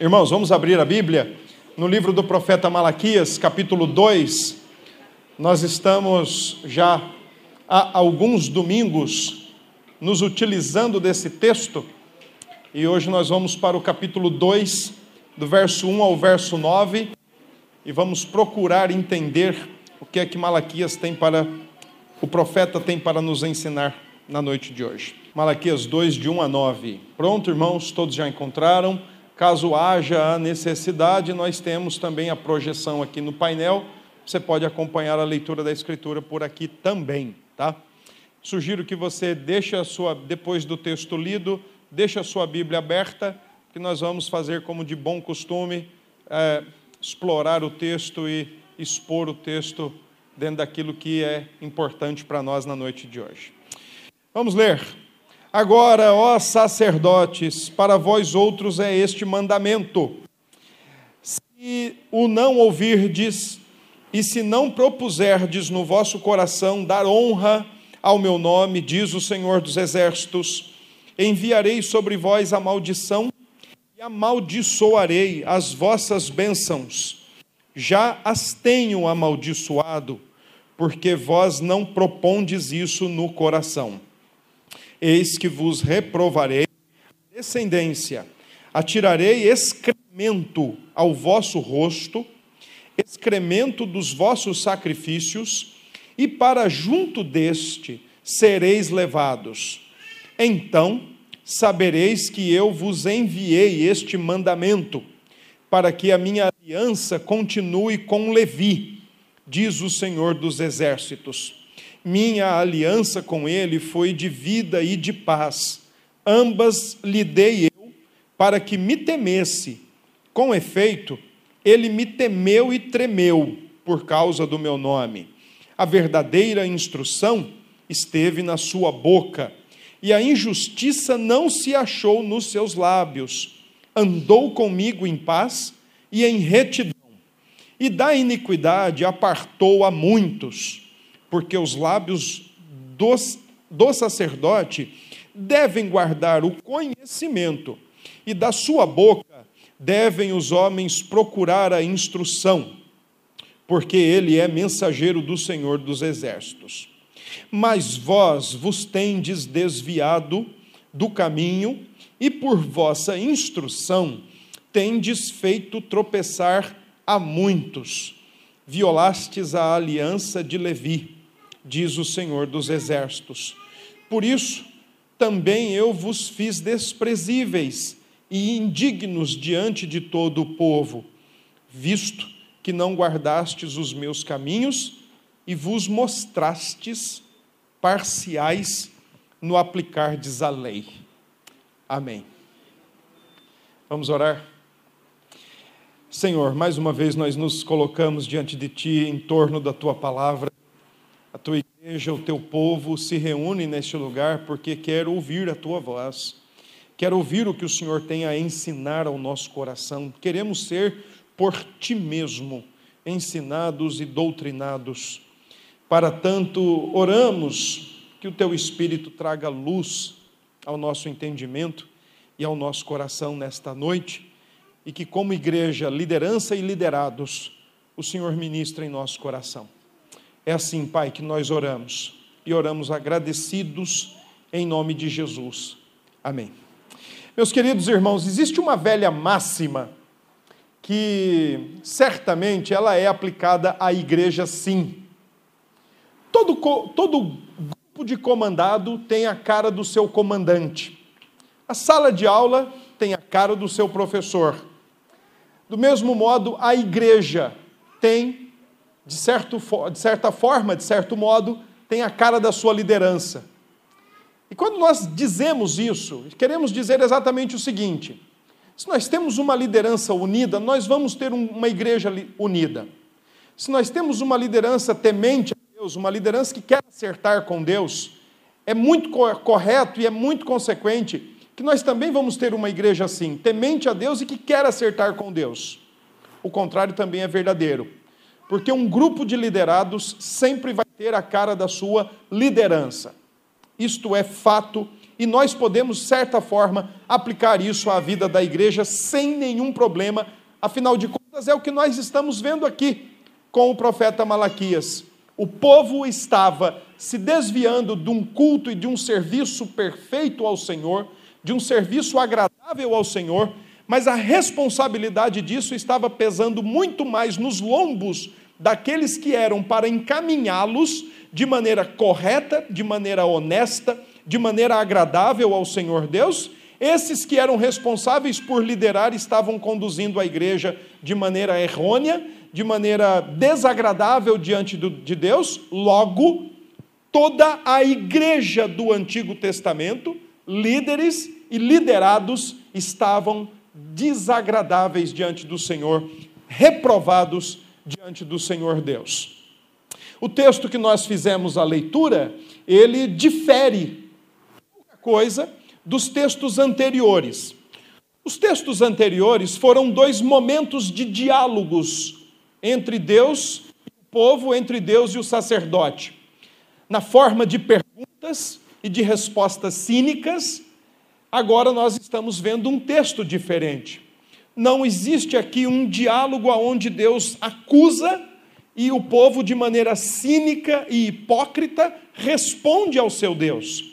Irmãos, vamos abrir a Bíblia no livro do profeta Malaquias, capítulo 2. Nós estamos já há alguns domingos nos utilizando desse texto e hoje nós vamos para o capítulo 2, do verso 1 ao verso 9, e vamos procurar entender o que é que Malaquias tem para, o profeta tem para nos ensinar na noite de hoje. Malaquias 2, de 1 a 9. Pronto, irmãos, todos já encontraram? Caso haja a necessidade, nós temos também a projeção aqui no painel. Você pode acompanhar a leitura da escritura por aqui também, tá? Sugiro que você deixe a sua depois do texto lido, deixe a sua Bíblia aberta, que nós vamos fazer como de bom costume, é, explorar o texto e expor o texto dentro daquilo que é importante para nós na noite de hoje. Vamos ler Agora, ó sacerdotes, para vós outros é este mandamento: se o não ouvirdes, e se não propuserdes no vosso coração dar honra ao meu nome, diz o Senhor dos Exércitos, enviarei sobre vós a maldição e amaldiçoarei as vossas bênçãos. Já as tenho amaldiçoado, porque vós não propondes isso no coração. Eis que vos reprovarei descendência, atirarei excremento ao vosso rosto, excremento dos vossos sacrifícios, e para junto deste sereis levados. Então sabereis que eu vos enviei este mandamento, para que a minha aliança continue com Levi, diz o Senhor dos Exércitos minha aliança com ele foi de vida e de paz. Ambas lhe dei eu para que me temesse. Com efeito, ele me temeu e tremeu por causa do meu nome. A verdadeira instrução esteve na sua boca, e a injustiça não se achou nos seus lábios. Andou comigo em paz e em retidão, e da iniquidade apartou a muitos porque os lábios do, do sacerdote devem guardar o conhecimento, e da sua boca devem os homens procurar a instrução, porque ele é mensageiro do Senhor dos Exércitos. Mas vós vos tendes desviado do caminho, e por vossa instrução tendes feito tropeçar a muitos. Violastes a aliança de Levi diz o Senhor dos Exércitos. Por isso, também eu vos fiz desprezíveis e indignos diante de todo o povo, visto que não guardastes os meus caminhos e vos mostrastes parciais no aplicardes a lei. Amém. Vamos orar? Senhor, mais uma vez nós nos colocamos diante de Ti em torno da Tua palavra a tua igreja, o teu povo se reúne neste lugar porque quer ouvir a tua voz, quer ouvir o que o Senhor tem a ensinar ao nosso coração. Queremos ser por ti mesmo ensinados e doutrinados. Para tanto, oramos que o teu Espírito traga luz ao nosso entendimento e ao nosso coração nesta noite e que, como igreja, liderança e liderados, o Senhor ministra em nosso coração. É assim, Pai, que nós oramos e oramos agradecidos em nome de Jesus. Amém. Meus queridos irmãos, existe uma velha máxima que certamente ela é aplicada à igreja sim. Todo, todo grupo de comandado tem a cara do seu comandante. A sala de aula tem a cara do seu professor. Do mesmo modo, a igreja tem de, certo, de certa forma, de certo modo, tem a cara da sua liderança. E quando nós dizemos isso, queremos dizer exatamente o seguinte: se nós temos uma liderança unida, nós vamos ter uma igreja unida. Se nós temos uma liderança temente a Deus, uma liderança que quer acertar com Deus, é muito correto e é muito consequente que nós também vamos ter uma igreja assim, temente a Deus e que quer acertar com Deus. O contrário também é verdadeiro. Porque um grupo de liderados sempre vai ter a cara da sua liderança. Isto é fato e nós podemos, de certa forma, aplicar isso à vida da igreja sem nenhum problema. Afinal de contas, é o que nós estamos vendo aqui com o profeta Malaquias. O povo estava se desviando de um culto e de um serviço perfeito ao Senhor, de um serviço agradável ao Senhor, mas a responsabilidade disso estava pesando muito mais nos lombos daqueles que eram para encaminhá-los de maneira correta, de maneira honesta, de maneira agradável ao Senhor Deus. Esses que eram responsáveis por liderar estavam conduzindo a igreja de maneira errônea, de maneira desagradável diante de Deus. Logo, toda a igreja do Antigo Testamento, líderes e liderados, estavam desagradáveis diante do Senhor, reprovados diante do Senhor Deus. O texto que nós fizemos a leitura, ele difere coisa dos textos anteriores. Os textos anteriores foram dois momentos de diálogos entre Deus e o povo, entre Deus e o sacerdote, na forma de perguntas e de respostas cínicas Agora nós estamos vendo um texto diferente. Não existe aqui um diálogo onde Deus acusa e o povo, de maneira cínica e hipócrita, responde ao seu Deus.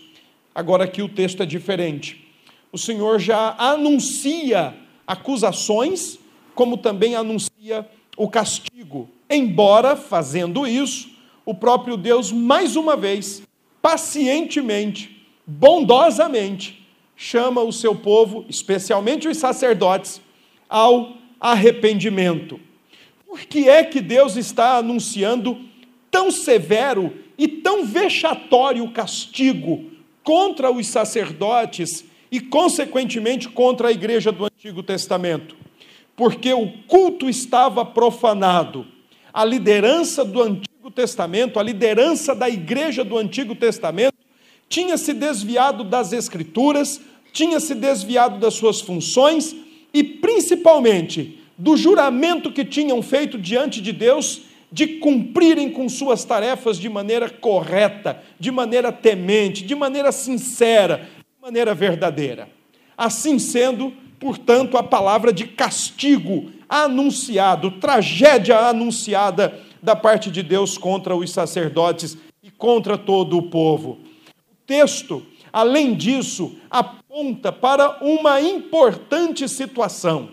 Agora aqui o texto é diferente. O Senhor já anuncia acusações, como também anuncia o castigo. Embora, fazendo isso, o próprio Deus, mais uma vez, pacientemente, bondosamente, chama o seu povo, especialmente os sacerdotes, ao arrependimento. Por que é que Deus está anunciando tão severo e tão vexatório castigo contra os sacerdotes e, consequentemente, contra a igreja do Antigo Testamento? Porque o culto estava profanado. A liderança do Antigo Testamento, a liderança da igreja do Antigo Testamento, tinha se desviado das Escrituras, tinha se desviado das suas funções e, principalmente, do juramento que tinham feito diante de Deus de cumprirem com suas tarefas de maneira correta, de maneira temente, de maneira sincera, de maneira verdadeira. Assim sendo, portanto, a palavra de castigo anunciado, tragédia anunciada da parte de Deus contra os sacerdotes e contra todo o povo. O texto Além disso, aponta para uma importante situação: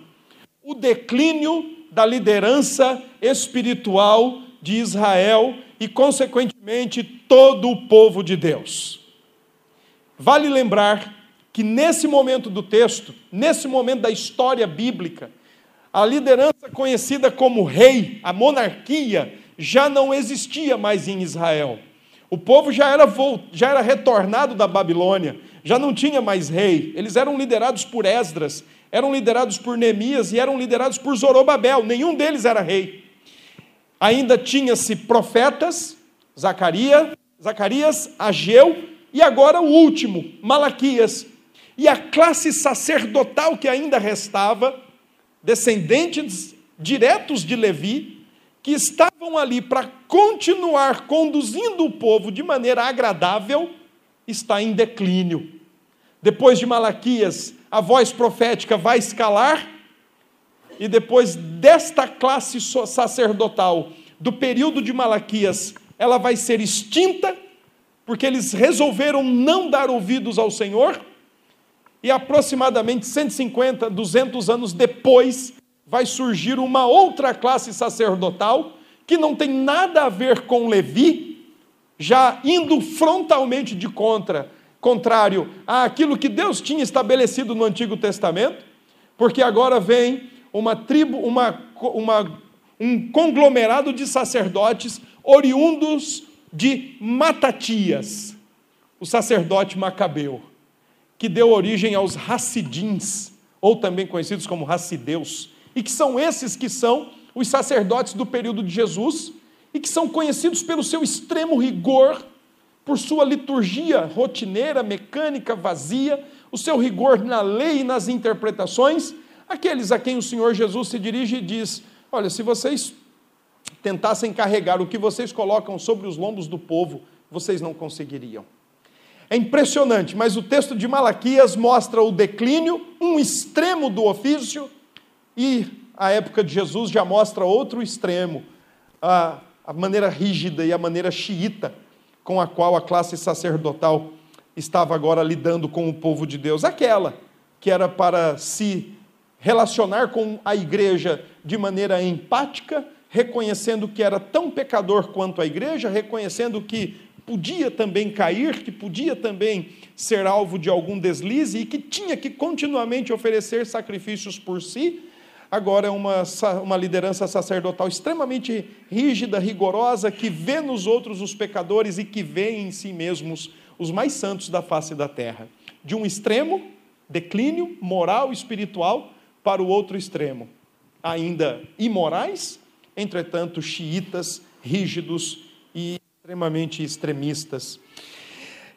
o declínio da liderança espiritual de Israel e, consequentemente, todo o povo de Deus. Vale lembrar que nesse momento do texto, nesse momento da história bíblica, a liderança conhecida como rei, a monarquia, já não existia mais em Israel. O povo já era, já era retornado da Babilônia, já não tinha mais rei. Eles eram liderados por Esdras, eram liderados por Neemias e eram liderados por Zorobabel. Nenhum deles era rei. Ainda tinha-se profetas, Zacarias, Zacarias, Ageu e agora o último, Malaquias. E a classe sacerdotal que ainda restava, descendentes diretos de Levi, que estavam ali para continuar conduzindo o povo de maneira agradável, está em declínio. Depois de Malaquias, a voz profética vai escalar, e depois desta classe sacerdotal, do período de Malaquias, ela vai ser extinta, porque eles resolveram não dar ouvidos ao Senhor, e aproximadamente 150, 200 anos depois, vai surgir uma outra classe sacerdotal que não tem nada a ver com Levi, já indo frontalmente de contra, contrário àquilo que Deus tinha estabelecido no Antigo Testamento, porque agora vem uma tribo, uma, uma, um conglomerado de sacerdotes oriundos de Matatias, o sacerdote Macabeu, que deu origem aos Hassidins, ou também conhecidos como Hassideus, e que são esses que são os sacerdotes do período de Jesus e que são conhecidos pelo seu extremo rigor, por sua liturgia rotineira, mecânica, vazia, o seu rigor na lei e nas interpretações, aqueles a quem o Senhor Jesus se dirige e diz: Olha, se vocês tentassem carregar o que vocês colocam sobre os lombos do povo, vocês não conseguiriam. É impressionante, mas o texto de Malaquias mostra o declínio, um extremo do ofício, e a época de Jesus já mostra outro extremo, a, a maneira rígida e a maneira xiita com a qual a classe sacerdotal estava agora lidando com o povo de Deus. Aquela que era para se relacionar com a igreja de maneira empática, reconhecendo que era tão pecador quanto a igreja, reconhecendo que podia também cair, que podia também ser alvo de algum deslize e que tinha que continuamente oferecer sacrifícios por si. Agora é uma, uma liderança sacerdotal extremamente rígida, rigorosa, que vê nos outros os pecadores e que vê em si mesmos os mais santos da face da terra. De um extremo, declínio moral e espiritual, para o outro extremo, ainda imorais, entretanto xiitas, rígidos e extremamente extremistas.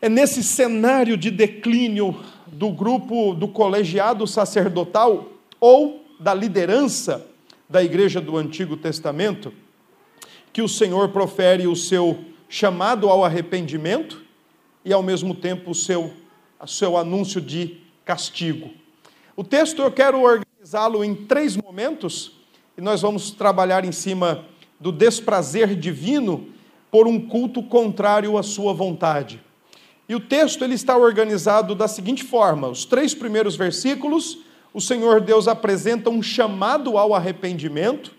É nesse cenário de declínio do grupo do colegiado sacerdotal ou da liderança da igreja do Antigo Testamento que o Senhor profere o seu chamado ao arrependimento e ao mesmo tempo o seu, o seu anúncio de castigo. O texto eu quero organizá-lo em três momentos e nós vamos trabalhar em cima do desprazer divino por um culto contrário à sua vontade. E o texto ele está organizado da seguinte forma: os três primeiros versículos, o Senhor Deus apresenta um chamado ao arrependimento.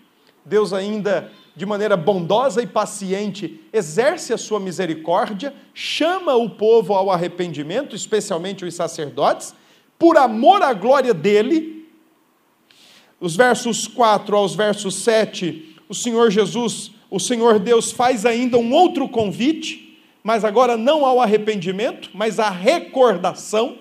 Deus ainda de maneira bondosa e paciente exerce a sua misericórdia, chama o povo ao arrependimento, especialmente os sacerdotes, por amor à glória dele. Os versos 4 aos versos 7, o Senhor Jesus o Senhor Deus faz ainda um outro convite, mas agora não ao arrependimento, mas à recordação.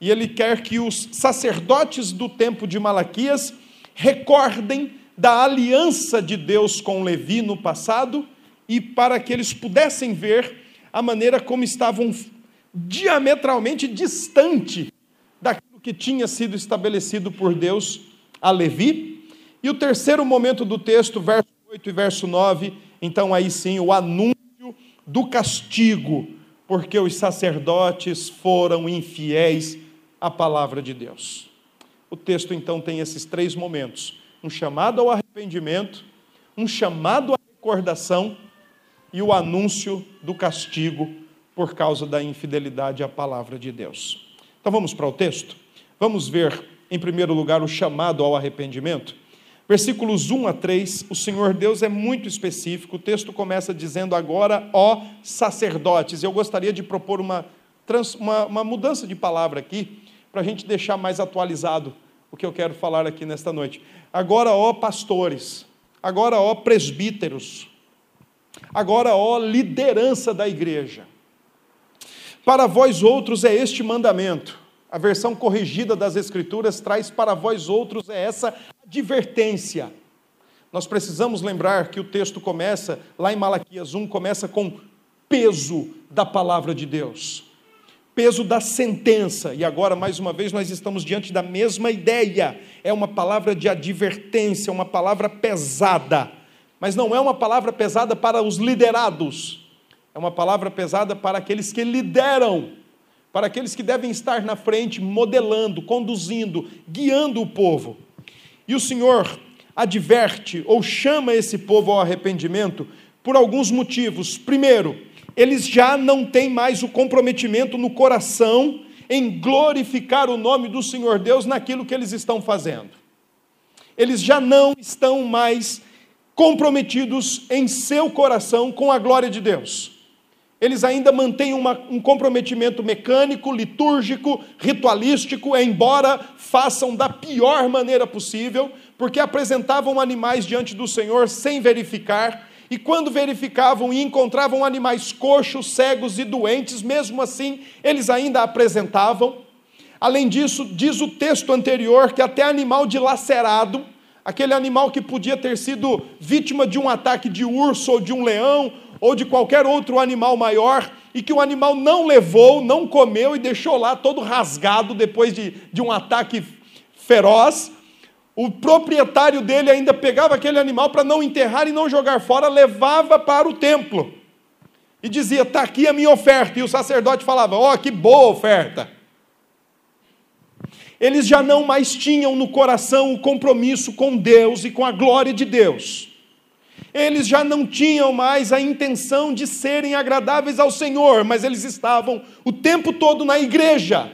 E ele quer que os sacerdotes do tempo de Malaquias recordem da aliança de Deus com Levi no passado e para que eles pudessem ver a maneira como estavam diametralmente distante daquilo que tinha sido estabelecido por Deus a Levi. E o terceiro momento do texto, verso 8 e verso 9, então aí sim o anúncio do castigo, porque os sacerdotes foram infiéis à palavra de Deus. O texto então tem esses três momentos: um chamado ao arrependimento, um chamado à recordação e o anúncio do castigo por causa da infidelidade à palavra de Deus. Então vamos para o texto? Vamos ver, em primeiro lugar, o chamado ao arrependimento. Versículos 1 a 3, o Senhor Deus é muito específico. O texto começa dizendo agora, ó sacerdotes. Eu gostaria de propor uma, uma, uma mudança de palavra aqui, para a gente deixar mais atualizado o que eu quero falar aqui nesta noite. Agora, ó pastores, agora, ó presbíteros, agora, ó liderança da igreja. Para vós outros é este mandamento. A versão corrigida das Escrituras traz para vós outros é essa advertência. Nós precisamos lembrar que o texto começa, lá em Malaquias 1, começa com peso da palavra de Deus, peso da sentença, e agora, mais uma vez, nós estamos diante da mesma ideia, é uma palavra de advertência, uma palavra pesada, mas não é uma palavra pesada para os liderados, é uma palavra pesada para aqueles que lideram, para aqueles que devem estar na frente, modelando, conduzindo, guiando o povo. E o Senhor adverte ou chama esse povo ao arrependimento por alguns motivos. Primeiro, eles já não têm mais o comprometimento no coração em glorificar o nome do Senhor Deus naquilo que eles estão fazendo. Eles já não estão mais comprometidos em seu coração com a glória de Deus eles ainda mantêm uma, um comprometimento mecânico, litúrgico, ritualístico, embora façam da pior maneira possível, porque apresentavam animais diante do Senhor sem verificar, e quando verificavam e encontravam animais coxos, cegos e doentes, mesmo assim eles ainda apresentavam. Além disso, diz o texto anterior que até animal dilacerado, aquele animal que podia ter sido vítima de um ataque de urso ou de um leão ou de qualquer outro animal maior, e que o animal não levou, não comeu e deixou lá todo rasgado depois de, de um ataque feroz, o proprietário dele ainda pegava aquele animal para não enterrar e não jogar fora, levava para o templo. E dizia: Está aqui a minha oferta. E o sacerdote falava: Ó, oh, que boa oferta. Eles já não mais tinham no coração o compromisso com Deus e com a glória de Deus. Eles já não tinham mais a intenção de serem agradáveis ao Senhor, mas eles estavam o tempo todo na igreja.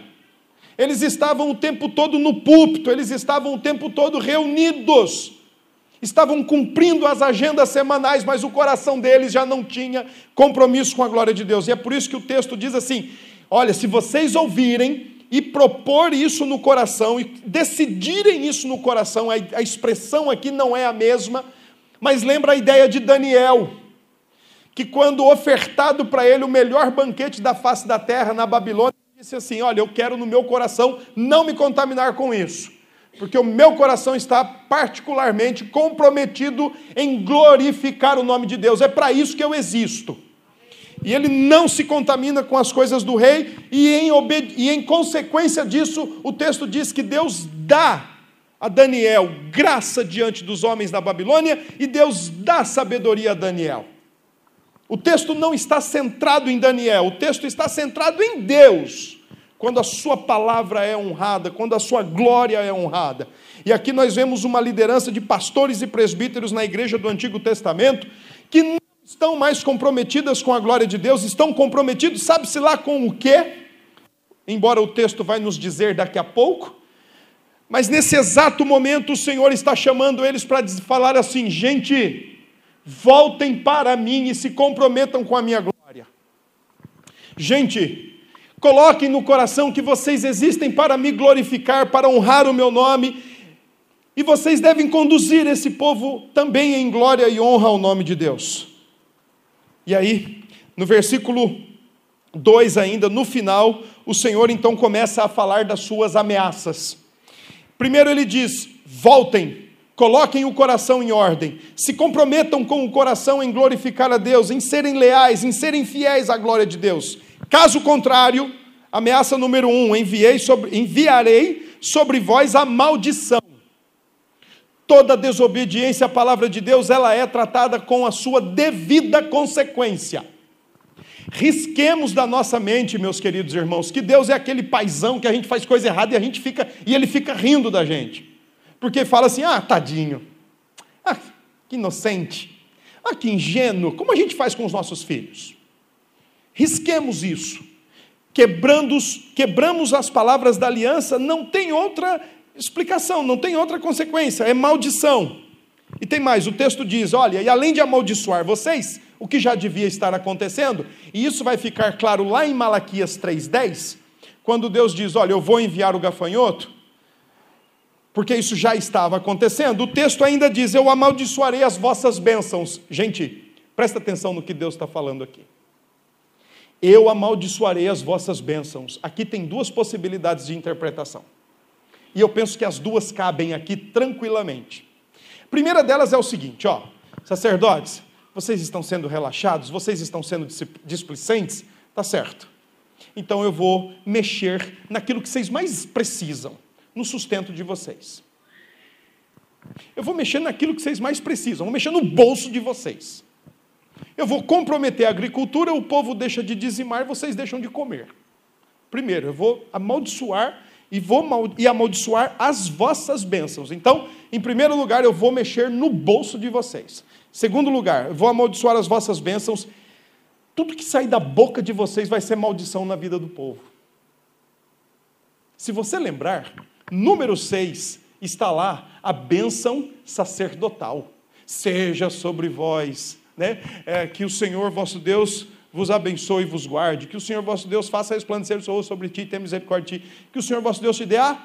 Eles estavam o tempo todo no púlpito, eles estavam o tempo todo reunidos estavam cumprindo as agendas semanais, mas o coração deles já não tinha compromisso com a glória de Deus. E é por isso que o texto diz assim: olha, se vocês ouvirem e propor isso no coração e decidirem isso no coração, a, expressão aqui não é a mesma, mas lembra a ideia de Daniel, que quando ofertado para ele o melhor banquete da face da terra na Babilônia, disse assim: Olha, eu quero no meu coração não me contaminar com isso porque o meu coração está particularmente comprometido em glorificar o nome de Deus. É para isso que eu existo. E ele não se contamina com as coisas do rei, e em, e em consequência disso, o texto diz que Deus dá a Daniel graça diante dos homens da Babilônia, e Deus dá sabedoria a Daniel. O texto não está centrado em Daniel, o texto está centrado em Deus quando a sua palavra é honrada, quando a sua glória é honrada. E aqui nós vemos uma liderança de pastores e presbíteros na igreja do Antigo Testamento que não estão mais comprometidas com a glória de Deus, estão comprometidos, sabe-se lá com o quê? Embora o texto vai nos dizer daqui a pouco, mas nesse exato momento o Senhor está chamando eles para falar assim: gente, voltem para mim e se comprometam com a minha glória. Gente, Coloquem no coração que vocês existem para me glorificar, para honrar o meu nome, e vocês devem conduzir esse povo também em glória e honra ao nome de Deus. E aí, no versículo 2 ainda, no final, o Senhor então começa a falar das suas ameaças. Primeiro ele diz: voltem, coloquem o coração em ordem, se comprometam com o coração em glorificar a Deus, em serem leais, em serem fiéis à glória de Deus. Caso contrário, ameaça número um: enviei sobre, enviarei sobre vós a maldição. Toda desobediência à palavra de Deus, ela é tratada com a sua devida consequência. Risquemos da nossa mente, meus queridos irmãos, que Deus é aquele paizão que a gente faz coisa errada e a gente fica e ele fica rindo da gente. Porque fala assim: "Ah, tadinho. Ah, que inocente. Ah, que ingênuo. Como a gente faz com os nossos filhos?" risquemos isso. Quebrando, quebramos as palavras da aliança, não tem outra explicação, não tem outra consequência, é maldição. E tem mais, o texto diz: olha, e além de amaldiçoar vocês, o que já devia estar acontecendo, e isso vai ficar claro lá em Malaquias 3,10, quando Deus diz: olha, eu vou enviar o gafanhoto, porque isso já estava acontecendo, o texto ainda diz: eu amaldiçoarei as vossas bênçãos. Gente, presta atenção no que Deus está falando aqui eu amaldiçoarei as vossas bênçãos. Aqui tem duas possibilidades de interpretação. E eu penso que as duas cabem aqui tranquilamente. A primeira delas é o seguinte, ó, sacerdotes, vocês estão sendo relaxados, vocês estão sendo displicentes, tá certo. Então eu vou mexer naquilo que vocês mais precisam, no sustento de vocês. Eu vou mexer naquilo que vocês mais precisam, vou mexer no bolso de vocês. Eu vou comprometer a agricultura, o povo deixa de dizimar, vocês deixam de comer. Primeiro, eu vou amaldiçoar e vou e amaldiçoar as vossas bênçãos. Então, em primeiro lugar, eu vou mexer no bolso de vocês. Segundo lugar, eu vou amaldiçoar as vossas bênçãos. Tudo que sair da boca de vocês vai ser maldição na vida do povo. Se você lembrar, número 6 está lá a bênção sacerdotal. Seja sobre vós né? É, que o Senhor vosso Deus vos abençoe e vos guarde, que o Senhor vosso Deus faça resplandecer o seu rosto sobre ti e tenha misericórdia de ti, que o Senhor vosso Deus te dê a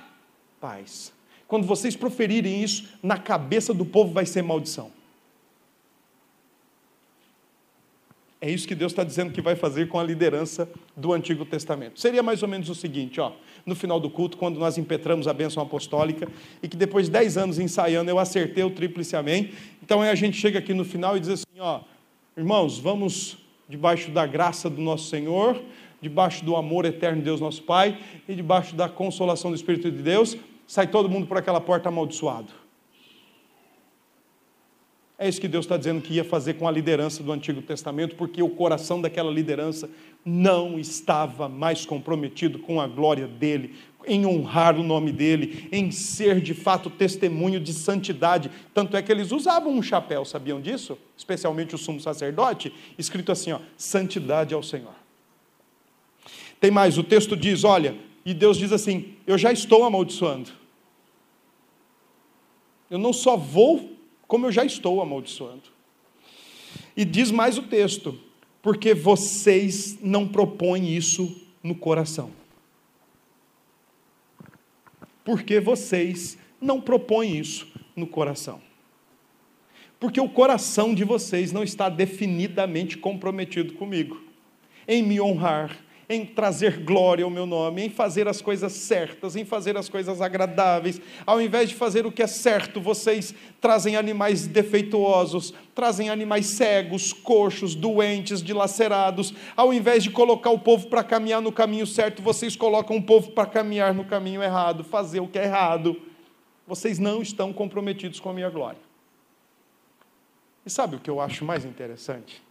paz. Quando vocês proferirem isso, na cabeça do povo vai ser maldição. É isso que Deus está dizendo que vai fazer com a liderança do Antigo Testamento. Seria mais ou menos o seguinte, ó, no final do culto, quando nós impetramos a bênção apostólica, e que depois de 10 anos ensaiando eu acertei o tríplice amém. Então aí a gente chega aqui no final e diz assim, ó, irmãos, vamos debaixo da graça do nosso Senhor, debaixo do amor eterno de Deus nosso Pai, e debaixo da consolação do Espírito de Deus, sai todo mundo por aquela porta amaldiçoado. É isso que Deus está dizendo que ia fazer com a liderança do Antigo Testamento, porque o coração daquela liderança não estava mais comprometido com a glória dele, em honrar o nome dele, em ser de fato testemunho de santidade. Tanto é que eles usavam um chapéu, sabiam disso? Especialmente o sumo sacerdote, escrito assim: ó, santidade ao Senhor. Tem mais, o texto diz: olha, e Deus diz assim: eu já estou amaldiçoando. Eu não só vou como eu já estou amaldiçoando. E diz mais o texto: porque vocês não propõem isso no coração. Porque vocês não propõem isso no coração. Porque o coração de vocês não está definidamente comprometido comigo, em me honrar, em trazer glória ao meu nome, em fazer as coisas certas, em fazer as coisas agradáveis. Ao invés de fazer o que é certo, vocês trazem animais defeituosos, trazem animais cegos, coxos, doentes, dilacerados. Ao invés de colocar o povo para caminhar no caminho certo, vocês colocam o povo para caminhar no caminho errado, fazer o que é errado. Vocês não estão comprometidos com a minha glória. E sabe o que eu acho mais interessante?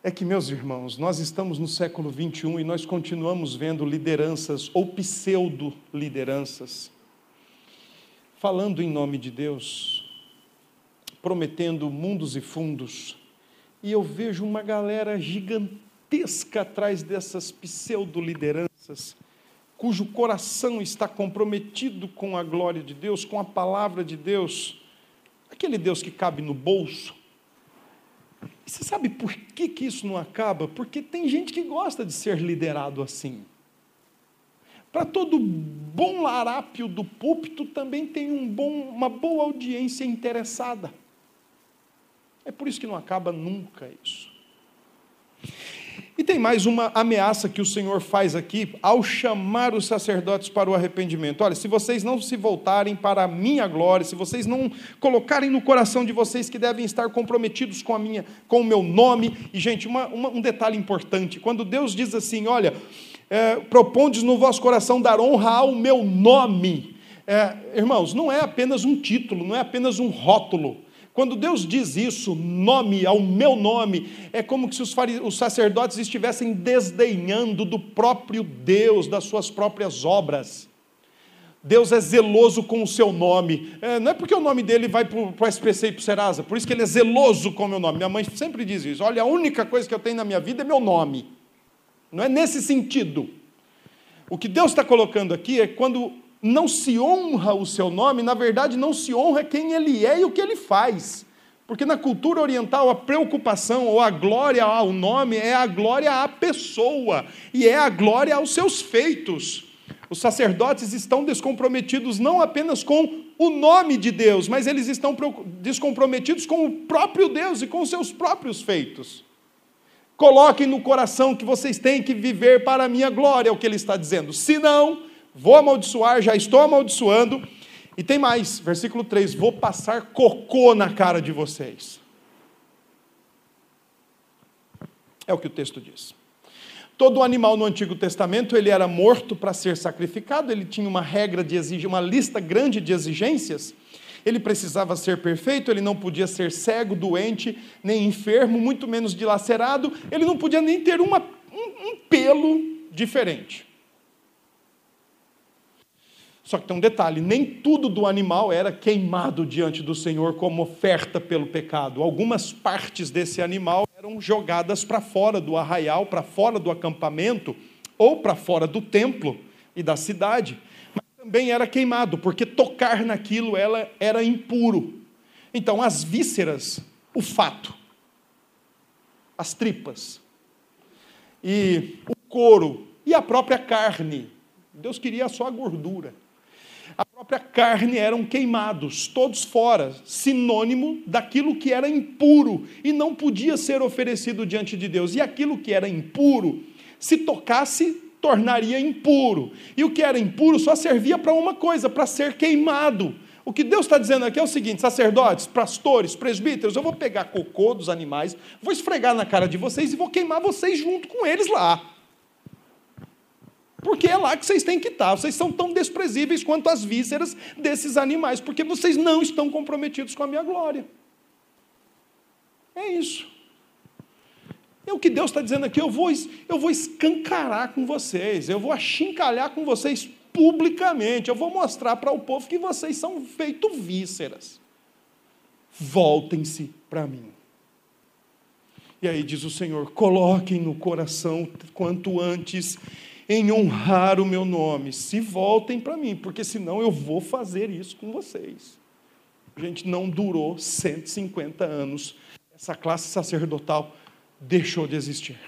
É que, meus irmãos, nós estamos no século 21 e nós continuamos vendo lideranças ou pseudo-lideranças falando em nome de Deus, prometendo mundos e fundos, e eu vejo uma galera gigantesca atrás dessas pseudo-lideranças, cujo coração está comprometido com a glória de Deus, com a palavra de Deus, aquele Deus que cabe no bolso, e você sabe por que, que isso não acaba? Porque tem gente que gosta de ser liderado assim. Para todo bom larápio do púlpito também tem um bom, uma boa audiência interessada. É por isso que não acaba nunca isso. E tem mais uma ameaça que o Senhor faz aqui ao chamar os sacerdotes para o arrependimento. Olha, se vocês não se voltarem para a minha glória, se vocês não colocarem no coração de vocês que devem estar comprometidos com a minha, com o meu nome. E gente, uma, uma, um detalhe importante: quando Deus diz assim, olha, é, propondes no vosso coração dar honra ao meu nome. É, irmãos, não é apenas um título, não é apenas um rótulo quando Deus diz isso, nome ao meu nome, é como se os, os sacerdotes estivessem desdenhando do próprio Deus, das suas próprias obras. Deus é zeloso com o seu nome. É, não é porque o nome dele vai para o SPC e para o Serasa, por isso que ele é zeloso com o meu nome. Minha mãe sempre diz isso. Olha, a única coisa que eu tenho na minha vida é meu nome. Não é nesse sentido. O que Deus está colocando aqui é quando não se honra o seu nome, na verdade, não se honra quem ele é e o que ele faz. Porque na cultura oriental, a preocupação ou a glória ao nome é a glória à pessoa e é a glória aos seus feitos. Os sacerdotes estão descomprometidos não apenas com o nome de Deus, mas eles estão descomprometidos com o próprio Deus e com os seus próprios feitos. Coloquem no coração que vocês têm que viver para a minha glória, é o que ele está dizendo. Se não, vou amaldiçoar, já estou amaldiçoando. E tem mais, versículo 3: vou passar cocô na cara de vocês. É o que o texto diz. Todo animal no Antigo Testamento ele era morto para ser sacrificado, ele tinha uma regra de exigência, uma lista grande de exigências. Ele precisava ser perfeito, ele não podia ser cego, doente, nem enfermo, muito menos dilacerado, ele não podia nem ter uma, um, um pelo diferente. Só que tem um detalhe: nem tudo do animal era queimado diante do Senhor como oferta pelo pecado. Algumas partes desse animal eram jogadas para fora do arraial, para fora do acampamento, ou para fora do templo e da cidade. Mas também era queimado, porque tocar naquilo ela era impuro. Então, as vísceras, o fato, as tripas, e o couro, e a própria carne. Deus queria só a gordura própria carne eram queimados, todos fora, sinônimo daquilo que era impuro e não podia ser oferecido diante de Deus. E aquilo que era impuro, se tocasse, tornaria impuro. E o que era impuro só servia para uma coisa, para ser queimado. O que Deus está dizendo aqui é o seguinte: sacerdotes, pastores, presbíteros, eu vou pegar cocô dos animais, vou esfregar na cara de vocês e vou queimar vocês junto com eles lá. Porque é lá que vocês têm que estar. Vocês são tão desprezíveis quanto as vísceras desses animais, porque vocês não estão comprometidos com a minha glória. É isso. É o que Deus está dizendo aqui. Eu vou, eu vou escancarar com vocês, eu vou achincalhar com vocês publicamente, eu vou mostrar para o povo que vocês são feito vísceras. Voltem-se para mim. E aí diz o Senhor: coloquem no coração quanto antes em honrar o meu nome. Se voltem para mim, porque senão eu vou fazer isso com vocês. Gente não durou 150 anos. Essa classe sacerdotal deixou de existir.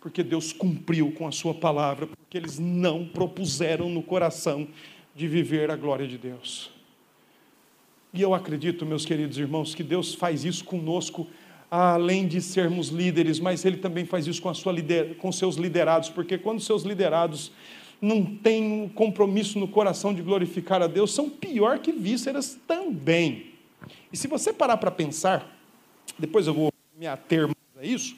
Porque Deus cumpriu com a sua palavra, porque eles não propuseram no coração de viver a glória de Deus. E eu acredito, meus queridos irmãos, que Deus faz isso conosco além de sermos líderes, mas ele também faz isso com, a sua lider, com seus liderados, porque quando seus liderados não têm um compromisso no coração de glorificar a Deus, são pior que vísceras também. E se você parar para pensar, depois eu vou me ater mais a isso,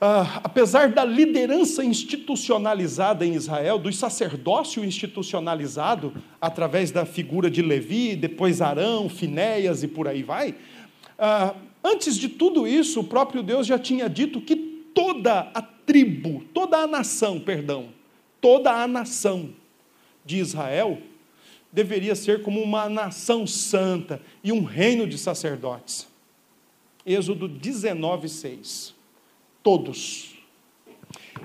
Uh, apesar da liderança institucionalizada em Israel, do sacerdócio institucionalizado através da figura de Levi, depois Arão, Finéias e por aí vai, uh, Antes de tudo isso, o próprio Deus já tinha dito que toda a tribo, toda a nação, perdão, toda a nação de Israel deveria ser como uma nação santa e um reino de sacerdotes. Êxodo 19, 6. Todos.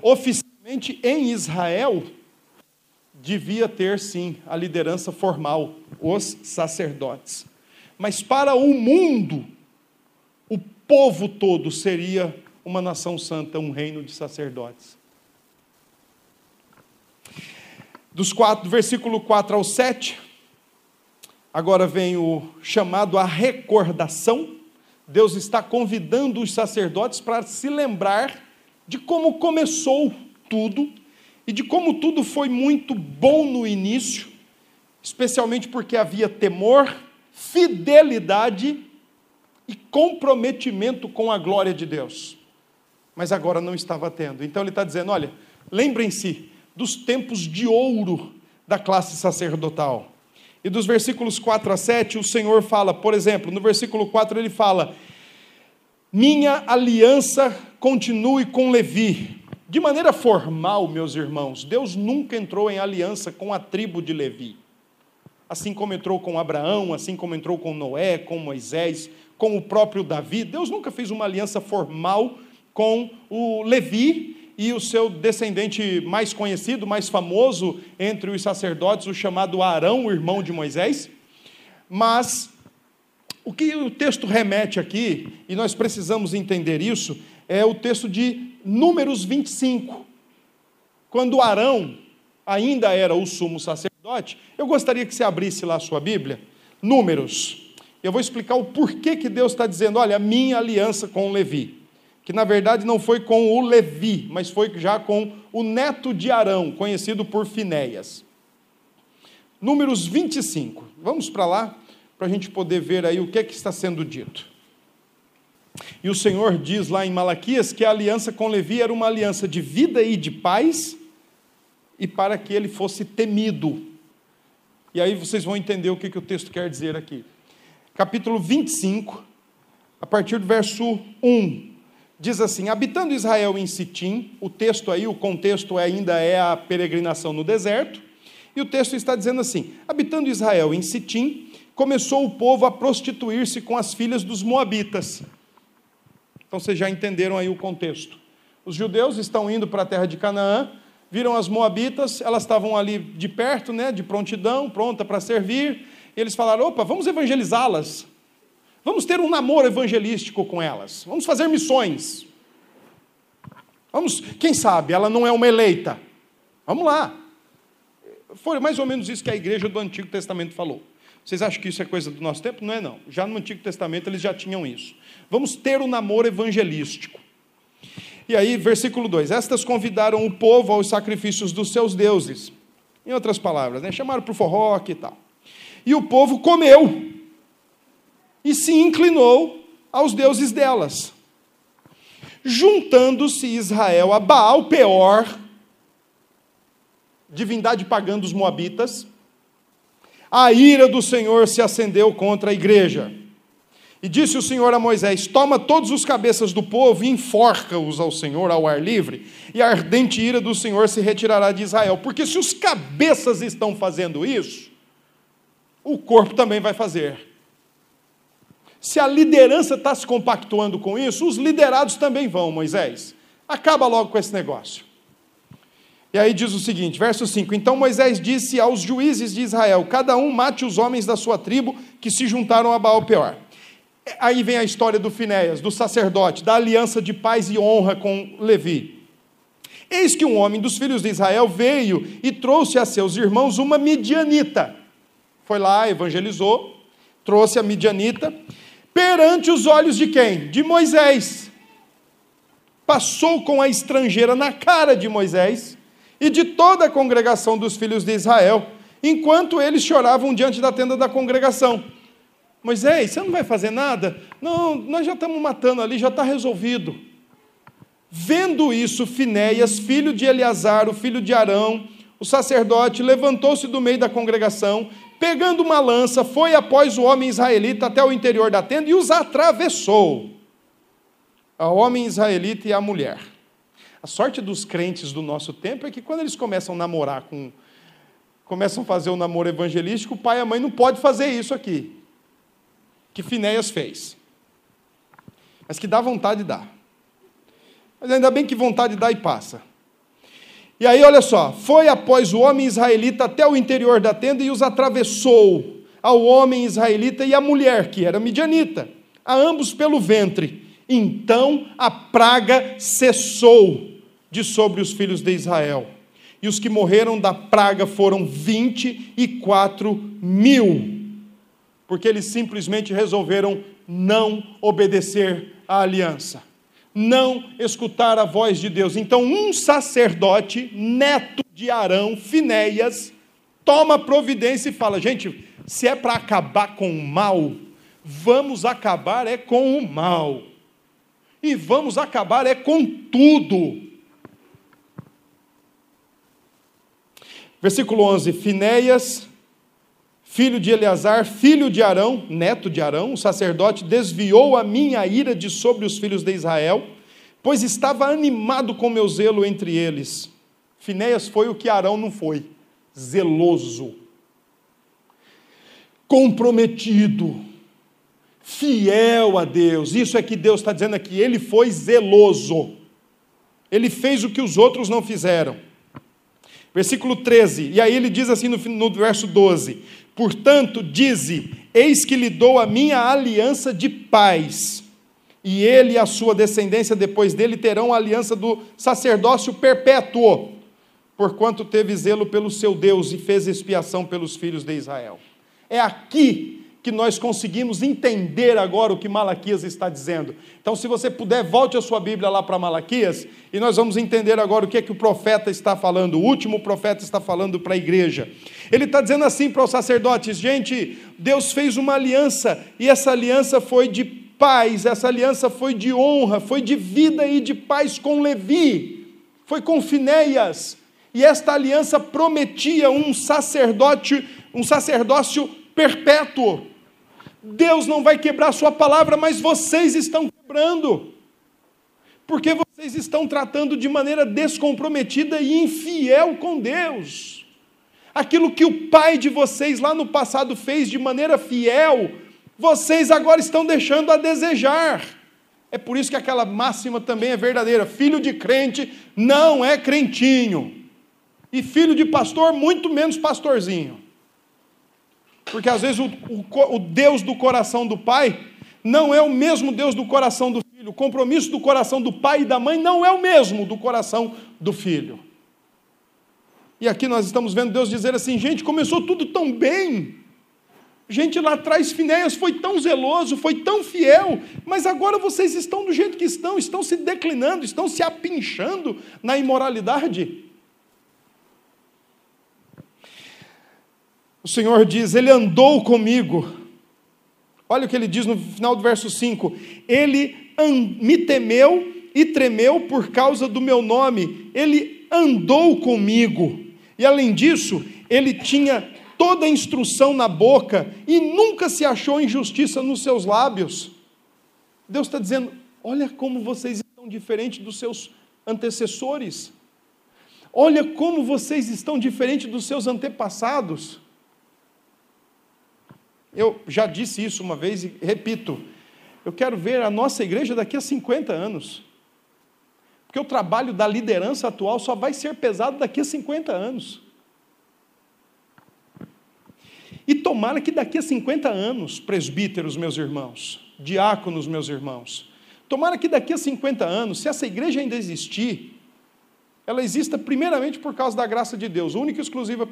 Oficialmente em Israel, devia ter sim a liderança formal, os sacerdotes. Mas para o mundo, povo todo seria uma nação santa, um reino de sacerdotes. Dos quatro, versículo 4 ao 7, agora vem o chamado à recordação. Deus está convidando os sacerdotes para se lembrar de como começou tudo e de como tudo foi muito bom no início, especialmente porque havia temor, fidelidade e comprometimento com a glória de Deus. Mas agora não estava tendo. Então ele está dizendo: olha, lembrem-se dos tempos de ouro da classe sacerdotal. E dos versículos 4 a 7, o Senhor fala, por exemplo, no versículo 4 ele fala: Minha aliança continue com Levi. De maneira formal, meus irmãos, Deus nunca entrou em aliança com a tribo de Levi. Assim como entrou com Abraão, assim como entrou com Noé, com Moisés, com o próprio Davi. Deus nunca fez uma aliança formal com o Levi e o seu descendente mais conhecido, mais famoso entre os sacerdotes, o chamado Arão, o irmão de Moisés. Mas o que o texto remete aqui, e nós precisamos entender isso, é o texto de Números 25. Quando Arão ainda era o sumo sacerdote, eu gostaria que você abrisse lá a sua Bíblia, Números eu vou explicar o porquê que Deus está dizendo, olha, a minha aliança com Levi. Que na verdade não foi com o Levi, mas foi já com o neto de Arão, conhecido por Finéias. Números 25. Vamos para lá, para a gente poder ver aí o que, é que está sendo dito. E o Senhor diz lá em Malaquias que a aliança com Levi era uma aliança de vida e de paz, e para que ele fosse temido. E aí vocês vão entender o que, que o texto quer dizer aqui capítulo 25, a partir do verso 1. Diz assim: Habitando Israel em Sitim, o texto aí, o contexto ainda é a peregrinação no deserto, e o texto está dizendo assim: Habitando Israel em Sitim, começou o povo a prostituir-se com as filhas dos Moabitas. Então vocês já entenderam aí o contexto. Os judeus estão indo para a terra de Canaã, viram as Moabitas, elas estavam ali de perto, né, de prontidão, pronta para servir, eles falaram: opa, vamos evangelizá-las. Vamos ter um namoro evangelístico com elas. Vamos fazer missões. Vamos, quem sabe, ela não é uma eleita. Vamos lá. Foi mais ou menos isso que a igreja do Antigo Testamento falou. Vocês acham que isso é coisa do nosso tempo? Não é não. Já no Antigo Testamento eles já tinham isso. Vamos ter um namoro evangelístico. E aí, versículo 2: Estas convidaram o povo aos sacrifícios dos seus deuses. Em outras palavras, né? chamaram para o forró e tal. E o povo comeu e se inclinou aos deuses delas. Juntando-se Israel a Baal Peor, divindade pagã dos Moabitas, a ira do Senhor se acendeu contra a igreja. E disse o Senhor a Moisés: Toma todos os cabeças do povo e enforca-os ao Senhor ao ar livre, e a ardente ira do Senhor se retirará de Israel. Porque se os cabeças estão fazendo isso, o corpo também vai fazer. Se a liderança está se compactuando com isso, os liderados também vão, Moisés. Acaba logo com esse negócio. E aí diz o seguinte, verso 5: Então Moisés disse aos juízes de Israel: Cada um mate os homens da sua tribo que se juntaram a Baal Peor. Aí vem a história do Finéias, do sacerdote, da aliança de paz e honra com Levi. Eis que um homem dos filhos de Israel veio e trouxe a seus irmãos uma midianita. Foi lá, evangelizou, trouxe a midianita, perante os olhos de quem? De Moisés. Passou com a estrangeira na cara de Moisés e de toda a congregação dos filhos de Israel, enquanto eles choravam diante da tenda da congregação. Moisés, você não vai fazer nada? Não, nós já estamos matando ali, já está resolvido. Vendo isso, Finéias, filho de Eleazar, o filho de Arão, o sacerdote, levantou-se do meio da congregação, pegando uma lança, foi após o homem israelita até o interior da tenda e os atravessou. Ao homem israelita e à mulher. A sorte dos crentes do nosso tempo é que quando eles começam a namorar com começam a fazer o namoro evangelístico, o pai e a mãe não pode fazer isso aqui que Finéias fez. Mas que dá vontade de dar. Mas ainda bem que vontade dá e passa. E aí, olha só, foi após o homem israelita até o interior da tenda e os atravessou ao homem israelita e à mulher, que era midianita, a ambos pelo ventre. Então a praga cessou de sobre os filhos de Israel. E os que morreram da praga foram vinte e quatro mil porque eles simplesmente resolveram não obedecer à aliança, não escutar a voz de Deus. Então, um sacerdote, neto de Arão, Finéias, toma providência e fala: gente, se é para acabar com o mal, vamos acabar é com o mal. E vamos acabar é com tudo. Versículo 11: Finéias filho de Eleazar, filho de Arão, neto de Arão, o sacerdote, desviou a minha ira de sobre os filhos de Israel, pois estava animado com meu zelo entre eles. Finéias foi o que Arão não foi, zeloso, comprometido, fiel a Deus. Isso é que Deus está dizendo aqui, ele foi zeloso. Ele fez o que os outros não fizeram. Versículo 13, e aí ele diz assim no, no verso 12: Portanto, dize: Eis que lhe dou a minha aliança de paz, e ele e a sua descendência depois dele terão a aliança do sacerdócio perpétuo, porquanto teve zelo pelo seu Deus e fez expiação pelos filhos de Israel. É aqui que nós conseguimos entender agora o que Malaquias está dizendo. Então, se você puder, volte a sua Bíblia lá para Malaquias e nós vamos entender agora o que é que o profeta está falando, o último profeta está falando para a igreja. Ele está dizendo assim para os sacerdotes: gente, Deus fez uma aliança e essa aliança foi de paz, essa aliança foi de honra, foi de vida e de paz com Levi, foi com Finéias. E esta aliança prometia um sacerdote, um sacerdócio perpétuo. Deus não vai quebrar sua palavra, mas vocês estão quebrando. Porque vocês estão tratando de maneira descomprometida e infiel com Deus. Aquilo que o pai de vocês lá no passado fez de maneira fiel, vocês agora estão deixando a desejar. É por isso que aquela máxima também é verdadeira: filho de crente não é crentinho, e filho de pastor, muito menos pastorzinho. Porque às vezes o, o, o Deus do coração do pai não é o mesmo Deus do coração do filho. O compromisso do coração do pai e da mãe não é o mesmo do coração do filho. E aqui nós estamos vendo Deus dizer assim: gente, começou tudo tão bem. Gente, lá atrás Finéias foi tão zeloso, foi tão fiel, mas agora vocês estão do jeito que estão, estão se declinando, estão se apinchando na imoralidade. O Senhor diz: Ele andou comigo. Olha o que ele diz no final do verso 5: Ele me temeu e tremeu por causa do meu nome. Ele andou comigo E além disso, ele tinha toda a instrução na boca e nunca se achou injustiça nos seus lábios. Deus está dizendo: olha como vocês estão diferentes dos seus antecessores. Olha como vocês estão diferentes dos seus antepassados. Eu já disse isso uma vez e repito. Eu quero ver a nossa igreja daqui a 50 anos. Porque o trabalho da liderança atual só vai ser pesado daqui a 50 anos. E tomara que daqui a 50 anos, presbíteros, meus irmãos, diáconos, meus irmãos, tomara que daqui a 50 anos, se essa igreja ainda existir, ela exista primeiramente por causa da graça de Deus, única e, exclusiva,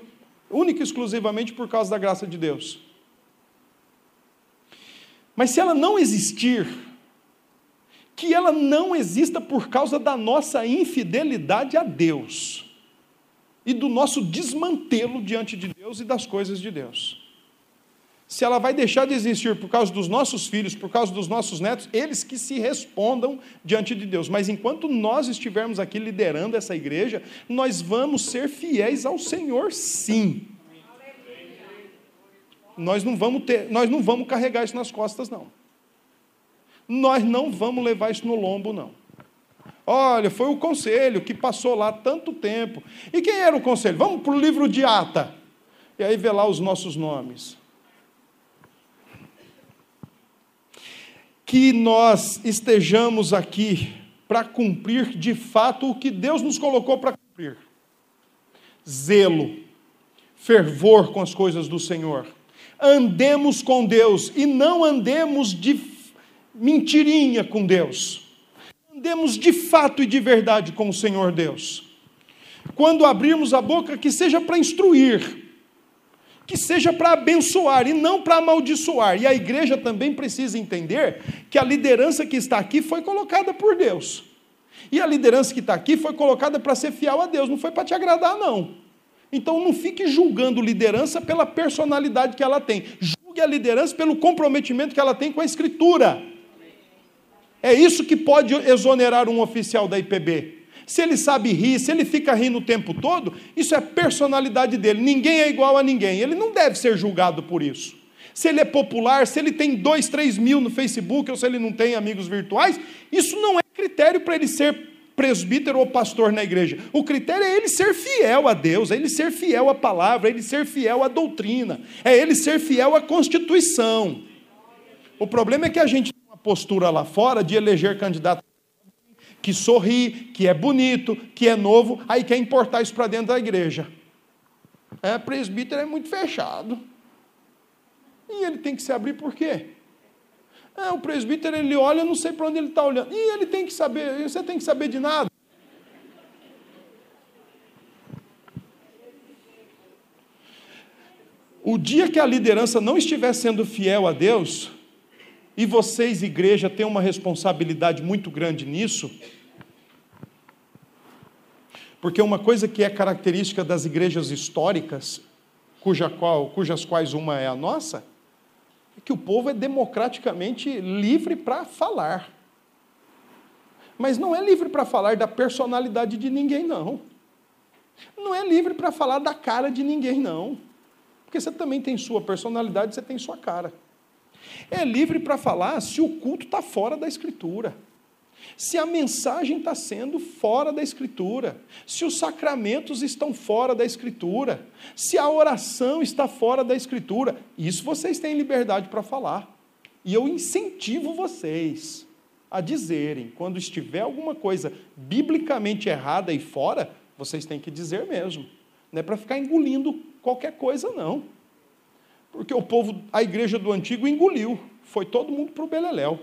única e exclusivamente por causa da graça de Deus. Mas se ela não existir, que ela não exista por causa da nossa infidelidade a Deus e do nosso desmantelo diante de Deus e das coisas de Deus se ela vai deixar de existir por causa dos nossos filhos, por causa dos nossos netos, eles que se respondam diante de Deus. Mas enquanto nós estivermos aqui liderando essa igreja, nós vamos ser fiéis ao Senhor, sim. Nós não vamos ter, nós não vamos carregar isso nas costas, não. Nós não vamos levar isso no lombo, não. Olha, foi o conselho que passou lá tanto tempo. E quem era o conselho? Vamos para o livro de ata. E aí vê lá os nossos nomes. que nós estejamos aqui para cumprir de fato o que Deus nos colocou para cumprir. Zelo, fervor com as coisas do Senhor. Andemos com Deus e não andemos de mentirinha com Deus. Andemos de fato e de verdade com o Senhor Deus. Quando abrirmos a boca, que seja para instruir, que seja para abençoar e não para amaldiçoar. E a igreja também precisa entender que a liderança que está aqui foi colocada por Deus. E a liderança que está aqui foi colocada para ser fiel a Deus, não foi para te agradar, não. Então não fique julgando liderança pela personalidade que ela tem. Julgue a liderança pelo comprometimento que ela tem com a Escritura. É isso que pode exonerar um oficial da IPB se ele sabe rir, se ele fica rindo o tempo todo, isso é personalidade dele. Ninguém é igual a ninguém. Ele não deve ser julgado por isso. Se ele é popular, se ele tem dois, três mil no Facebook, ou se ele não tem amigos virtuais, isso não é critério para ele ser presbítero ou pastor na igreja. O critério é ele ser fiel a Deus, é ele ser fiel à palavra, é ele ser fiel à doutrina, é ele ser fiel à Constituição. O problema é que a gente tem uma postura lá fora de eleger candidato que sorri, que é bonito, que é novo, aí quer importar isso para dentro da igreja. É, presbítero é muito fechado. E ele tem que se abrir por quê? É, o presbítero ele olha, não sei para onde ele está olhando. E ele tem que saber, você tem que saber de nada. O dia que a liderança não estiver sendo fiel a Deus, e vocês, igreja, têm uma responsabilidade muito grande nisso, porque uma coisa que é característica das igrejas históricas, cuja qual, cujas quais uma é a nossa, que o povo é democraticamente livre para falar. Mas não é livre para falar da personalidade de ninguém, não. Não é livre para falar da cara de ninguém, não. Porque você também tem sua personalidade, você tem sua cara. É livre para falar se o culto está fora da Escritura, se a mensagem está sendo fora da Escritura, se os sacramentos estão fora da Escritura, se a oração está fora da Escritura, isso vocês têm liberdade para falar. E eu incentivo vocês a dizerem, quando estiver alguma coisa biblicamente errada e fora, vocês têm que dizer mesmo. Não é para ficar engolindo qualquer coisa, não. Porque o povo, a igreja do antigo engoliu, foi todo mundo para o Beleléu.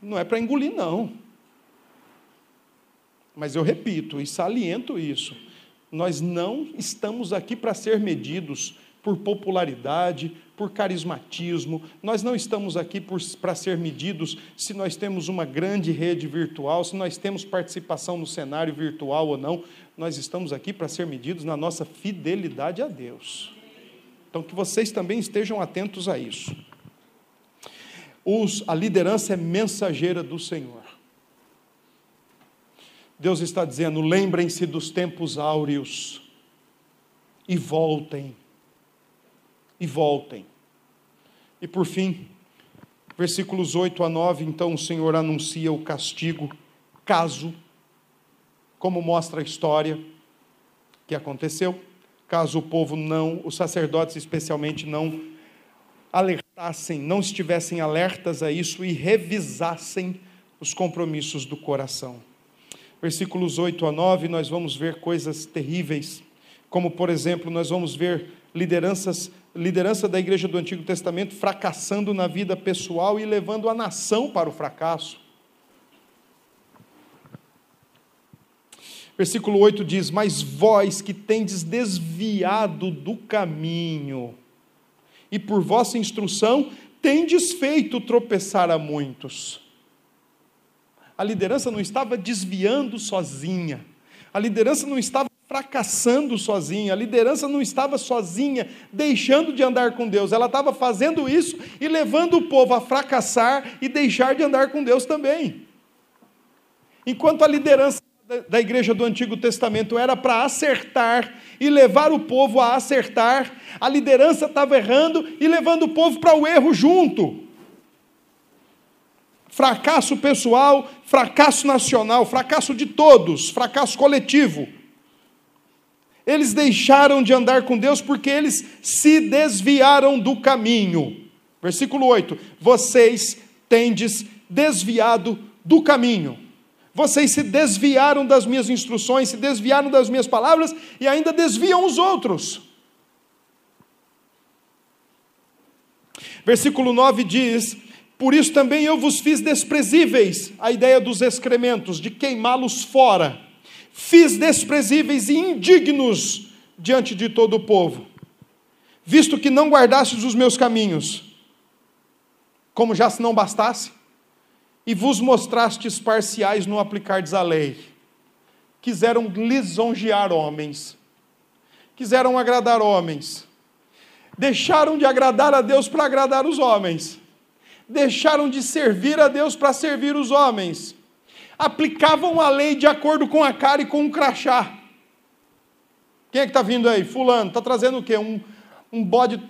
Não é para engolir, não. Mas eu repito e saliento isso: nós não estamos aqui para ser medidos por popularidade, por carismatismo, nós não estamos aqui para ser medidos se nós temos uma grande rede virtual, se nós temos participação no cenário virtual ou não, nós estamos aqui para ser medidos na nossa fidelidade a Deus. Então, que vocês também estejam atentos a isso. Os, a liderança é mensageira do Senhor. Deus está dizendo: lembrem-se dos tempos áureos. e voltem. E voltem. E por fim, versículos 8 a 9, então o Senhor anuncia o castigo, caso, como mostra a história que aconteceu, caso o povo não, os sacerdotes especialmente não não estivessem alertas a isso e revisassem os compromissos do coração. Versículos 8 a 9, nós vamos ver coisas terríveis, como por exemplo, nós vamos ver lideranças, liderança da igreja do Antigo Testamento fracassando na vida pessoal e levando a nação para o fracasso. Versículo 8 diz: Mas vós que tendes desviado do caminho, e por vossa instrução tendes feito tropeçar a muitos. A liderança não estava desviando sozinha, a liderança não estava fracassando sozinha, a liderança não estava sozinha, deixando de andar com Deus, ela estava fazendo isso e levando o povo a fracassar e deixar de andar com Deus também. Enquanto a liderança da igreja do Antigo Testamento era para acertar e levar o povo a acertar, a liderança estava errando e levando o povo para o erro junto. Fracasso pessoal, fracasso nacional, fracasso de todos, fracasso coletivo. Eles deixaram de andar com Deus porque eles se desviaram do caminho. Versículo 8: Vocês tendes desviado do caminho. Vocês se desviaram das minhas instruções, se desviaram das minhas palavras e ainda desviam os outros. Versículo 9 diz: Por isso também eu vos fiz desprezíveis, a ideia dos excrementos, de queimá-los fora. Fiz desprezíveis e indignos diante de todo o povo, visto que não guardastes os meus caminhos, como já se não bastasse, e vos mostrastes parciais no aplicardes a lei. Quiseram lisonjear homens, quiseram agradar homens, deixaram de agradar a Deus para agradar os homens, deixaram de servir a Deus para servir os homens, aplicavam a lei de acordo com a cara e com o crachá. Quem é que está vindo aí? Fulano, está trazendo o quê? Um, um bode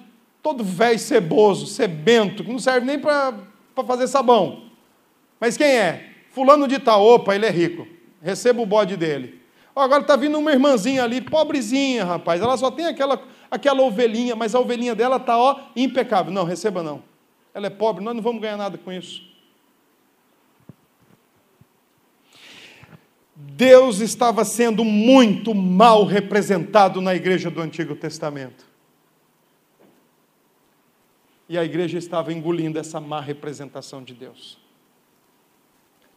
todo velho, ceboso, sebento, que não serve nem para fazer sabão. Mas quem é? Fulano de tal, opa, ele é rico. Receba o bode dele. Oh, agora está vindo uma irmãzinha ali, pobrezinha, rapaz. Ela só tem aquela, aquela ovelhinha, mas a ovelhinha dela está ó, impecável. Não, receba não. Ela é pobre, nós não vamos ganhar nada com isso. Deus estava sendo muito mal representado na igreja do Antigo Testamento. E a igreja estava engolindo essa má representação de Deus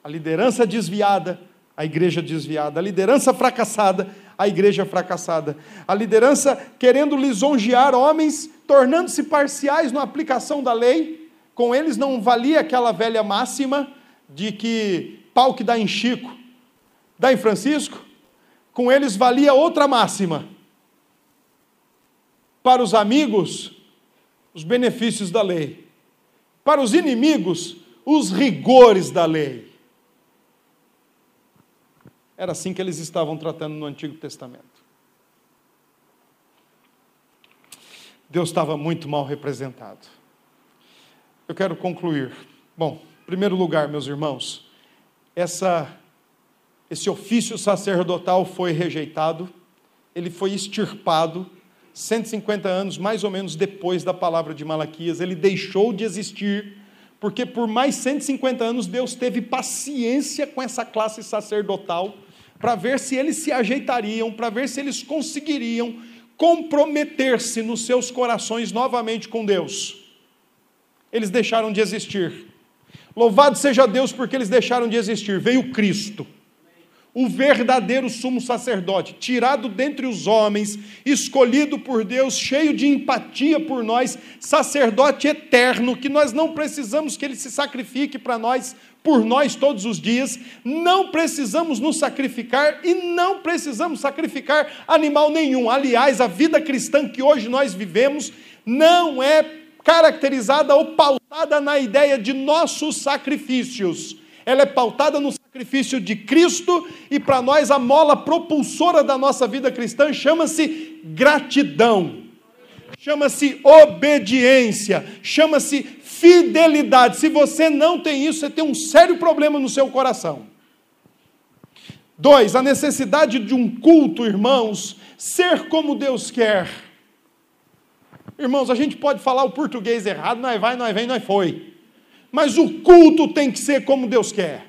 a liderança desviada, a igreja desviada, a liderança fracassada, a igreja fracassada, a liderança querendo lisonjear homens, tornando-se parciais na aplicação da lei, com eles não valia aquela velha máxima de que pau que dá em Chico, dá em Francisco, com eles valia outra máxima. Para os amigos, os benefícios da lei. Para os inimigos, os rigores da lei. Era assim que eles estavam tratando no Antigo Testamento. Deus estava muito mal representado. Eu quero concluir. Bom, em primeiro lugar, meus irmãos, essa, esse ofício sacerdotal foi rejeitado, ele foi extirpado 150 anos mais ou menos depois da palavra de Malaquias, ele deixou de existir porque por mais 150 anos Deus teve paciência com essa classe sacerdotal, para ver se eles se ajeitariam, para ver se eles conseguiriam comprometer-se nos seus corações novamente com Deus. Eles deixaram de existir. Louvado seja Deus porque eles deixaram de existir. Veio Cristo o verdadeiro sumo sacerdote, tirado dentre os homens, escolhido por Deus, cheio de empatia por nós, sacerdote eterno, que nós não precisamos que ele se sacrifique para nós, por nós todos os dias, não precisamos nos sacrificar e não precisamos sacrificar animal nenhum. Aliás, a vida cristã que hoje nós vivemos não é caracterizada ou pautada na ideia de nossos sacrifícios ela é pautada no sacrifício de Cristo e para nós a mola propulsora da nossa vida cristã chama-se gratidão, chama-se obediência, chama-se fidelidade. Se você não tem isso, você tem um sério problema no seu coração. Dois, a necessidade de um culto, irmãos, ser como Deus quer. Irmãos, a gente pode falar o português errado, nós vai, nós vem, nós foi. Mas o culto tem que ser como Deus quer.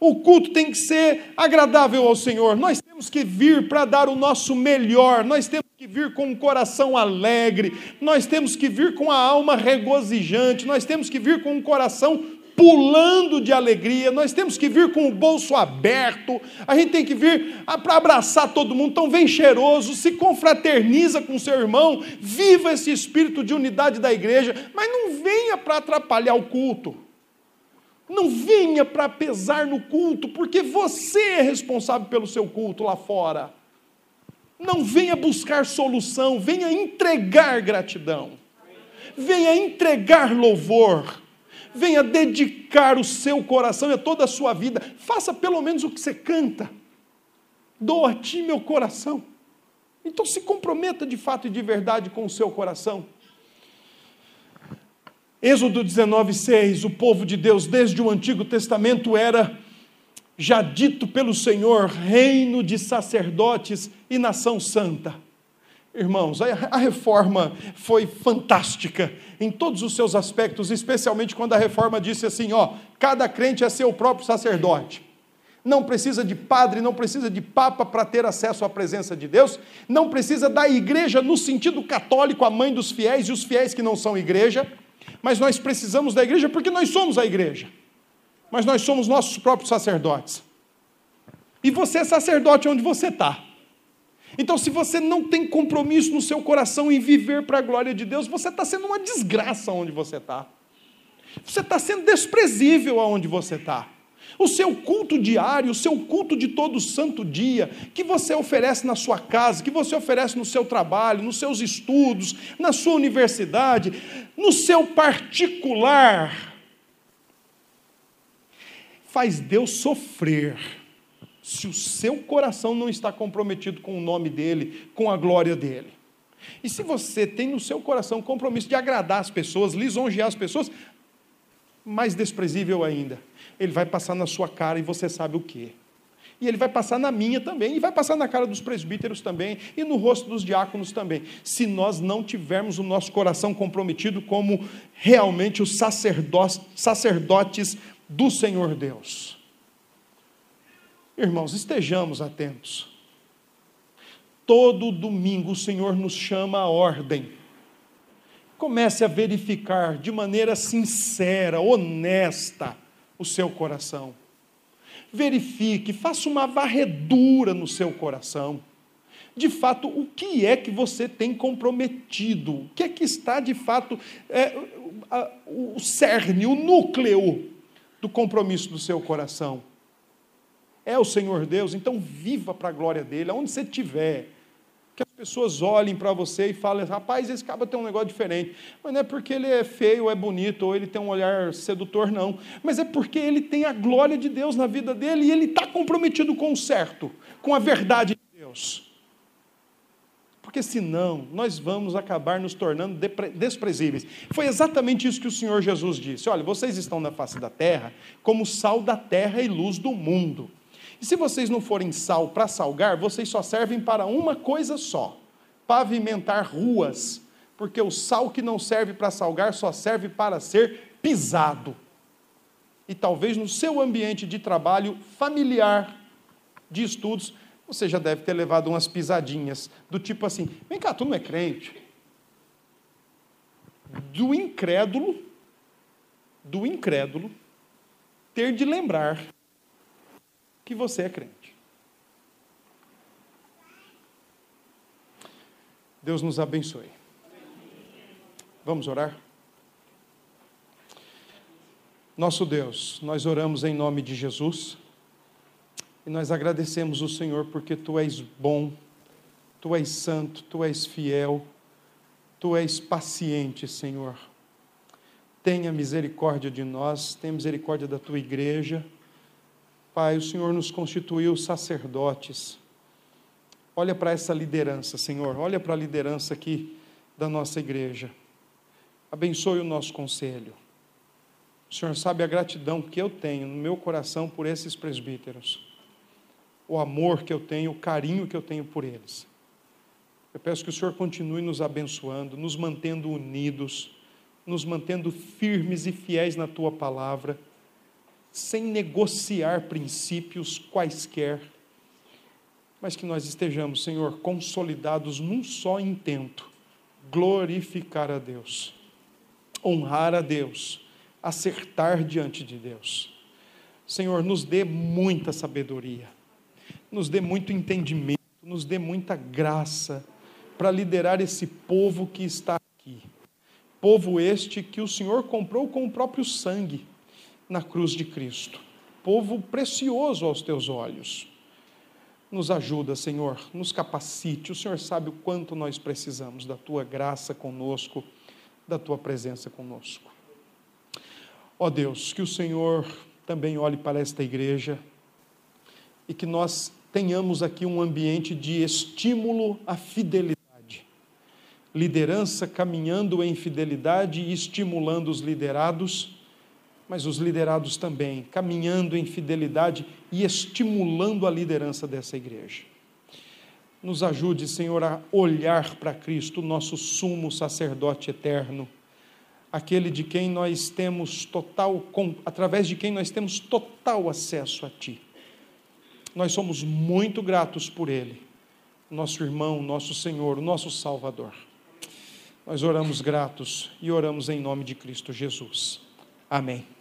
O culto tem que ser agradável ao Senhor. Nós temos que vir para dar o nosso melhor. Nós temos que vir com um coração alegre. Nós temos que vir com a alma regozijante. Nós temos que vir com um coração pulando de alegria, nós temos que vir com o bolso aberto, a gente tem que vir para abraçar todo mundo, então vem cheiroso, se confraterniza com seu irmão, viva esse espírito de unidade da igreja, mas não venha para atrapalhar o culto. Não venha para pesar no culto, porque você é responsável pelo seu culto lá fora. Não venha buscar solução, venha entregar gratidão. Venha entregar louvor venha dedicar o seu coração e toda a sua vida, faça pelo menos o que você canta. Dou a ti meu coração. Então se comprometa de fato e de verdade com o seu coração. Êxodo 19:6, o povo de Deus desde o Antigo Testamento era já dito pelo Senhor, reino de sacerdotes e nação santa. Irmãos, a reforma foi fantástica em todos os seus aspectos, especialmente quando a reforma disse assim: ó, cada crente é seu próprio sacerdote. Não precisa de padre, não precisa de papa para ter acesso à presença de Deus, não precisa da igreja no sentido católico, a mãe dos fiéis e os fiéis que não são igreja, mas nós precisamos da igreja porque nós somos a igreja, mas nós somos nossos próprios sacerdotes. E você é sacerdote onde você está. Então, se você não tem compromisso no seu coração em viver para a glória de Deus, você está sendo uma desgraça onde você está. Você está sendo desprezível aonde você está. O seu culto diário, o seu culto de todo santo dia, que você oferece na sua casa, que você oferece no seu trabalho, nos seus estudos, na sua universidade, no seu particular, faz Deus sofrer se o seu coração não está comprometido com o nome dele, com a glória dele. E se você tem no seu coração compromisso de agradar as pessoas, lisonjear as pessoas, mais desprezível ainda, ele vai passar na sua cara e você sabe o que. E ele vai passar na minha também, e vai passar na cara dos presbíteros também, e no rosto dos diáconos também, se nós não tivermos o nosso coração comprometido como realmente os sacerdotes do Senhor Deus. Irmãos, estejamos atentos. Todo domingo o Senhor nos chama à ordem. Comece a verificar de maneira sincera, honesta, o seu coração. Verifique, faça uma varredura no seu coração. De fato, o que é que você tem comprometido? O que é que está, de fato, é, o cerne, o núcleo do compromisso do seu coração? É o Senhor Deus, então viva para a glória dele, aonde você estiver. Que as pessoas olhem para você e falem, rapaz, esse cara tem um negócio diferente. Mas não é porque ele é feio, é bonito, ou ele tem um olhar sedutor, não. Mas é porque ele tem a glória de Deus na vida dele e ele está comprometido com o certo, com a verdade de Deus. Porque senão nós vamos acabar nos tornando desprezíveis. Foi exatamente isso que o Senhor Jesus disse: Olha, vocês estão na face da terra como sal da terra e luz do mundo. E se vocês não forem sal para salgar, vocês só servem para uma coisa só: pavimentar ruas. Porque o sal que não serve para salgar só serve para ser pisado. E talvez no seu ambiente de trabalho familiar, de estudos, você já deve ter levado umas pisadinhas, do tipo assim: vem cá, tu não é crente. Do incrédulo, do incrédulo, ter de lembrar que você é crente. Deus nos abençoe. Vamos orar? Nosso Deus, nós oramos em nome de Jesus e nós agradecemos o Senhor porque Tu és bom, Tu és santo, Tu és fiel, Tu és paciente, Senhor. Tenha misericórdia de nós, tenha misericórdia da Tua igreja Pai, o Senhor nos constituiu sacerdotes. Olha para essa liderança, Senhor, olha para a liderança aqui da nossa igreja. Abençoe o nosso conselho. O Senhor sabe a gratidão que eu tenho no meu coração por esses presbíteros, o amor que eu tenho, o carinho que eu tenho por eles. Eu peço que o Senhor continue nos abençoando, nos mantendo unidos, nos mantendo firmes e fiéis na tua palavra, sem negociar princípios quaisquer, mas que nós estejamos, Senhor, consolidados num só intento: glorificar a Deus, honrar a Deus, acertar diante de Deus. Senhor, nos dê muita sabedoria, nos dê muito entendimento, nos dê muita graça para liderar esse povo que está aqui. Povo este que o Senhor comprou com o próprio sangue na cruz de Cristo. Povo precioso aos teus olhos. Nos ajuda, Senhor, nos capacite. O Senhor sabe o quanto nós precisamos da tua graça conosco, da tua presença conosco. Ó Deus, que o Senhor também olhe para esta igreja e que nós tenhamos aqui um ambiente de estímulo à fidelidade liderança caminhando em fidelidade e estimulando os liderados, mas os liderados também caminhando em fidelidade e estimulando a liderança dessa igreja. Nos ajude, Senhor, a olhar para Cristo, nosso sumo sacerdote eterno, aquele de quem nós temos total, através de quem nós temos total acesso a Ti. Nós somos muito gratos por Ele, nosso irmão, nosso Senhor, nosso Salvador. Nós oramos gratos e oramos em nome de Cristo Jesus. Amém.